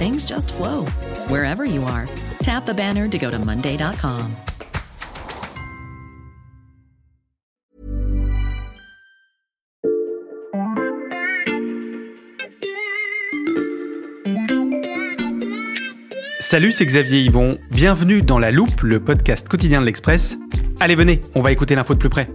things just flow wherever you are. Tap the banner to go to Monday.com. Salut, c'est Xavier Yvon. Bienvenue dans La Loupe, le podcast quotidien de l'Express. Allez, venez, on va écouter l'info de plus près.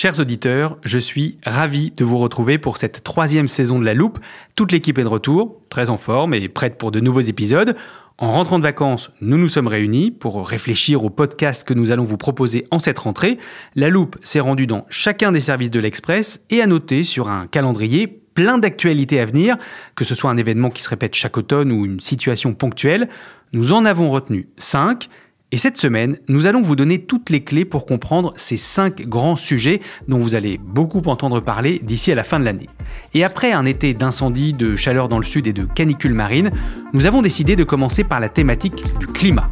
Chers auditeurs, je suis ravi de vous retrouver pour cette troisième saison de La Loupe. Toute l'équipe est de retour, très en forme et prête pour de nouveaux épisodes. En rentrant de vacances, nous nous sommes réunis pour réfléchir au podcast que nous allons vous proposer en cette rentrée. La Loupe s'est rendue dans chacun des services de l'Express et a noté sur un calendrier plein d'actualités à venir, que ce soit un événement qui se répète chaque automne ou une situation ponctuelle. Nous en avons retenu 5. Et cette semaine, nous allons vous donner toutes les clés pour comprendre ces 5 grands sujets dont vous allez beaucoup entendre parler d'ici à la fin de l'année. Et après un été d'incendie, de chaleur dans le sud et de canicule marine, nous avons décidé de commencer par la thématique du climat.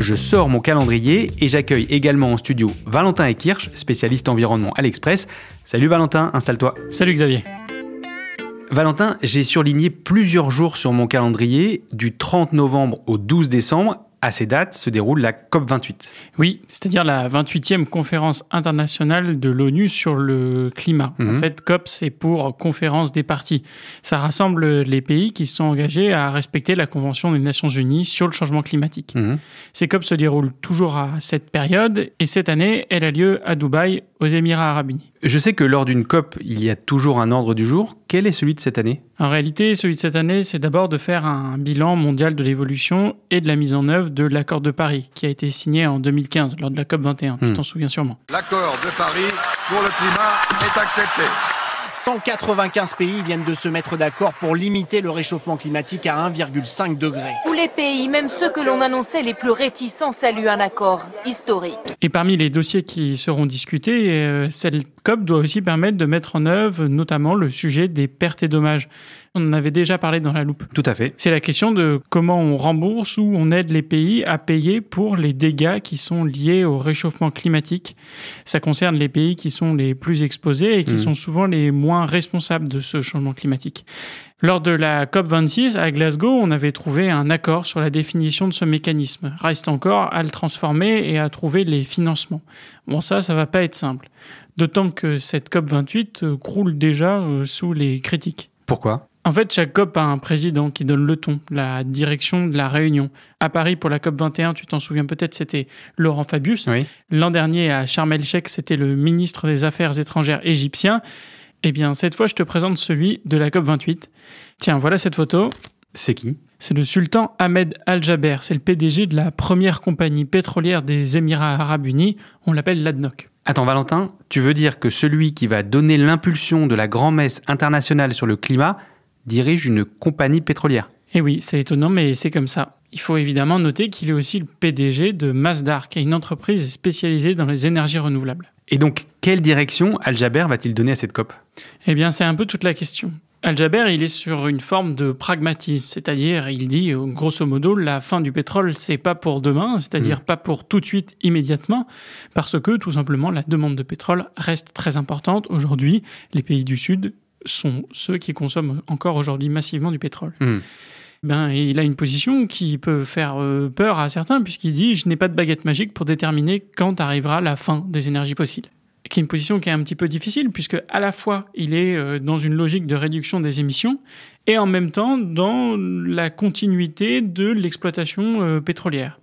Je sors mon calendrier et j'accueille également en studio Valentin Ekirch, spécialiste environnement à l'Express. Salut Valentin, installe-toi. Salut Xavier. Valentin, j'ai surligné plusieurs jours sur mon calendrier, du 30 novembre au 12 décembre, à ces dates se déroule la COP28. Oui, c'est-à-dire la 28e conférence internationale de l'ONU sur le climat. En Mhm. fait, COP, c'est pour conférence des parties. Ça rassemble les pays qui sont engagés à respecter la Convention des Nations Unies sur le changement climatique. Mhm. Ces COP se déroulent toujours à cette période et cette année, elle a lieu à Dubaï, aux Émirats arabes unis. Je sais que lors d'une COP, il y a toujours un ordre du jour. Quel est celui de cette année? En réalité, celui de cette année, c'est d'abord de faire un bilan mondial de l'évolution et de la mise en œuvre de l'accord de Paris, qui a été signé en 2015 lors de la COP 21. Tu Hmm. t'en souviens sûrement. L'accord de Paris pour le climat est accepté. 195 pays viennent de se mettre d'accord pour limiter le réchauffement climatique à 1,5 degré. Tous les pays, même ceux que l'on annonçait les plus réticents, saluent un accord historique. Et parmi les dossiers qui seront discutés, euh, cette COP doit aussi permettre de mettre en œuvre notamment le sujet des pertes et dommages. On en avait déjà parlé dans la loupe. Tout à fait. C'est la question de comment on rembourse ou on aide les pays à payer pour les dégâts qui sont liés au réchauffement climatique. Ça concerne les pays qui sont les plus exposés et qui Mhm. sont souvent les moins responsables de ce changement climatique. Lors de la COP26 à Glasgow, on avait trouvé un accord sur la définition de ce mécanisme. Reste encore à le transformer et à trouver les financements. Bon, ça, ça va pas être simple. D'autant que cette COP28 euh, croule déjà euh, sous les critiques. Pourquoi? En fait, chaque COP a un président qui donne le ton, la direction de la réunion. À Paris, pour la COP 21, tu t'en souviens peut-être, c'était Laurent Fabius. Oui. L'an dernier, à Sharm el-Sheikh, c'était le ministre des Affaires étrangères égyptien. Eh bien, cette fois, je te présente celui de la COP 28. Tiens, voilà cette photo. C'est qui? C'est le sultan Ahmed Al-Jaber. C'est le PDG de la première compagnie pétrolière des Émirats arabes unis. On l'appelle l'ADNOC. Attends Valentin, tu veux dire que celui qui va donner l'impulsion de la grand-messe internationale sur le climat dirige une compagnie pétrolière Eh oui, c'est étonnant, mais c'est comme ça. Il faut évidemment noter qu'il est aussi le PDG de Masdar, qui est une entreprise spécialisée dans les énergies renouvelables. Et donc, quelle direction Al-Jaber va-t-il donner à cette COP? Eh bien, c'est un peu toute la question. Al-Jaber, il est sur une forme de pragmatisme, c'est-à-dire, il dit, grosso modo, la fin du pétrole, c'est pas pour demain, c'est-à-dire pas pour tout de suite, immédiatement, parce que, tout simplement, la demande de pétrole reste très importante. Aujourd'hui, les pays du Sud sont ceux qui consomment encore aujourd'hui massivement du pétrole. Hmm. Ben, et il a une position qui peut faire euh, peur à certains, puisqu'il dit Je n'ai pas de baguette magique pour déterminer quand arrivera la fin des énergies fossiles. qui est une position qui est un petit peu difficile puisque à la fois il est euh, dans une logique de réduction des émissions et en même temps dans la continuité de l'exploitation euh, pétrolière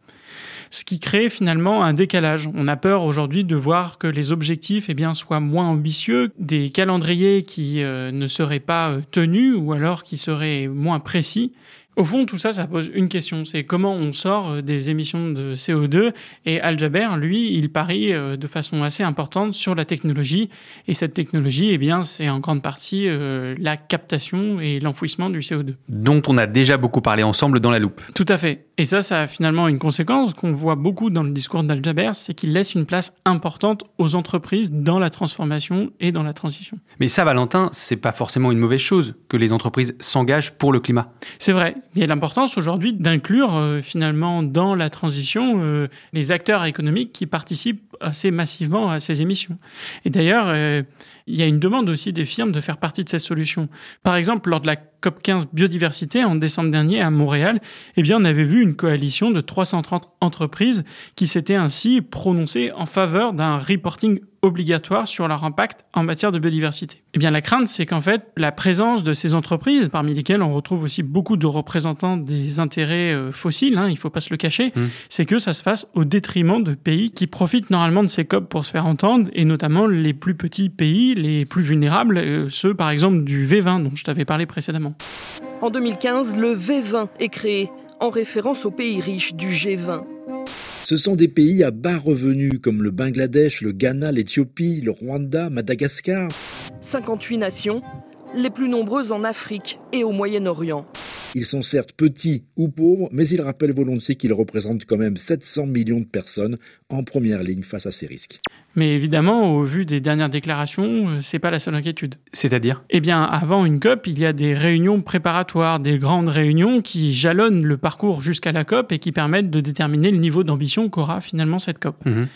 ce qui crée finalement un décalage. On a peur aujourd'hui de voir que les objectifs eh bien, soient moins ambitieux, des calendriers qui euh, ne seraient pas tenus ou alors qui seraient moins précis. Au fond, tout ça, ça pose une question, c'est comment on sort euh, des émissions de CO2. Et Al Jaber, lui, il parie euh, de façon assez importante sur la technologie. Et cette technologie, eh bien, c'est en grande partie euh, la captation et l'enfouissement du CO2. Dont on a déjà beaucoup parlé ensemble dans la loupe. Tout à fait. Et ça, ça a finalement une conséquence qu'on voit beaucoup dans le discours d'Al Jaber, c'est qu'il laisse une place importante aux entreprises dans la transformation et dans la transition. Mais ça, Valentin, c'est pas forcément une mauvaise chose que les entreprises s'engagent pour le climat. C'est vrai. Il y a l'importance aujourd'hui d'inclure euh, finalement dans la transition euh, les acteurs économiques qui participent assez massivement à ces émissions. Et d'ailleurs, euh, il y a une demande aussi des firmes de faire partie de ces solutions. Par exemple, lors de la COP 15 biodiversité en décembre dernier à Montréal, eh bien, on avait vu une coalition de 330 entreprises qui s'étaient ainsi prononcées en faveur d'un reporting obligatoire sur leur impact en matière de biodiversité. Eh bien, la crainte, c'est qu'en fait, la présence de ces entreprises, parmi lesquelles on retrouve aussi beaucoup de représentants des intérêts euh, fossiles, hein, il ne faut pas se le cacher, mmh. c'est que ça se fasse au détriment de pays qui profitent normalement de ces COP pour se faire entendre, et notamment les plus petits pays, les plus vulnérables, euh, ceux par exemple du V20 dont je t'avais parlé précédemment. En 2015, le V20 est créé en référence aux pays riches du G20. Ce sont des pays à bas revenus comme le Bangladesh, le Ghana, l'Éthiopie, le Rwanda, Madagascar. 58 nations, les plus nombreuses en Afrique et au Moyen-Orient. Ils sont certes petits ou pauvres, mais ils rappellent volontiers qu'ils représentent quand même 700 millions de personnes en première ligne face à ces risques. Mais évidemment, au vu des dernières déclarations, euh, c'est pas la seule inquiétude. C'est-à-dire? Eh bien, avant une COP, il y a des réunions préparatoires, des grandes réunions qui jalonnent le parcours jusqu'à la COP et qui permettent de déterminer le niveau d'ambition qu'aura finalement cette COP. Mhm.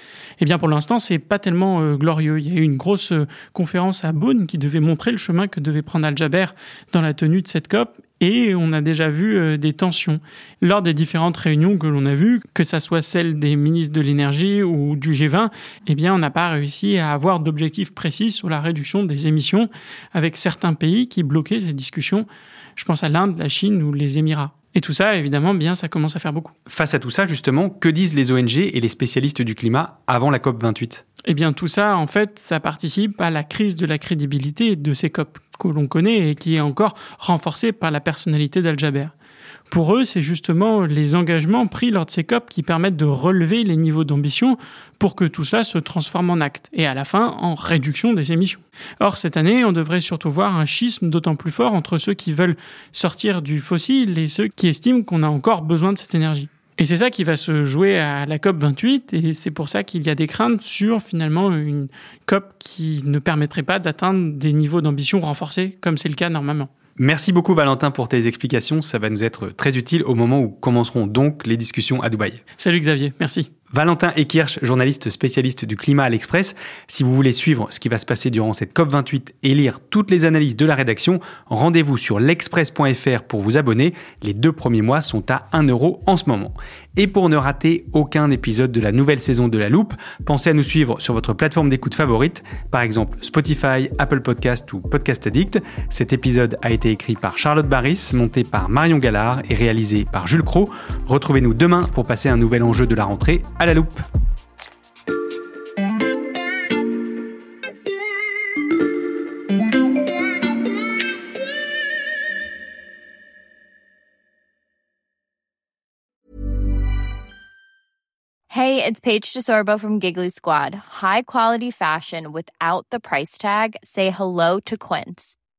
Eh bien, pour l'instant, c'est pas tellement euh, glorieux. Il y a eu une grosse euh, conférence à Bonn qui devait montrer le chemin que devait prendre Al Jaber dans la tenue de cette COP et on a déjà vu euh, des tensions lors des différentes réunions que l'on a vues, que ça soit celle des ministres de l'énergie ou du G20, eh bien, on n'a pas réussi à avoir d'objectifs précis sur la réduction des émissions avec certains pays qui bloquaient ces discussions. Je pense à l'Inde, la Chine ou les Émirats. Et tout ça, évidemment, bien, ça commence à faire beaucoup. Face à tout ça, justement, que disent les ONG et les spécialistes du climat avant la COP 28 Eh bien, tout ça, en fait, ça participe à la crise de la crédibilité de ces COP que l'on connaît et qui est encore renforcée par la personnalité d'Al-Jaber. Pour eux, c'est justement les engagements pris lors de ces COP qui permettent de relever les niveaux d'ambition pour que tout cela se transforme en acte et à la fin en réduction des émissions. Or, cette année, on devrait surtout voir un schisme d'autant plus fort entre ceux qui veulent sortir du fossile et ceux qui estiment qu'on a encore besoin de cette énergie. Et c'est ça qui va se jouer à la COP 28 et c'est pour ça qu'il y a des craintes sur finalement une COP qui ne permettrait pas d'atteindre des niveaux d'ambition renforcés comme c'est le cas normalement. Merci beaucoup Valentin pour tes explications, ça va nous être très utile au moment où commenceront donc les discussions à Dubaï. Salut Xavier, merci. Valentin Ekirch, journaliste spécialiste du climat à l'Express. Si vous voulez suivre ce qui va se passer durant cette COP28 et lire toutes les analyses de la rédaction, rendez-vous sur l'express.fr pour vous abonner. Les deux premiers mois sont à 1 euro en ce moment. Et pour ne rater aucun épisode de la nouvelle saison de La Loupe, pensez à nous suivre sur votre plateforme d'écoute favorite, par exemple Spotify, Apple Podcast ou Podcast Addict. Cet épisode a été écrit par Charlotte Barris, monté par Marion Gallard et réalisé par Jules Cro. Retrouvez-nous demain pour passer un nouvel enjeu de la rentrée à la loupe. Hey, it's Paige DeSorbo from Giggly Squad. High quality fashion without the price tag. Say hello to Quince.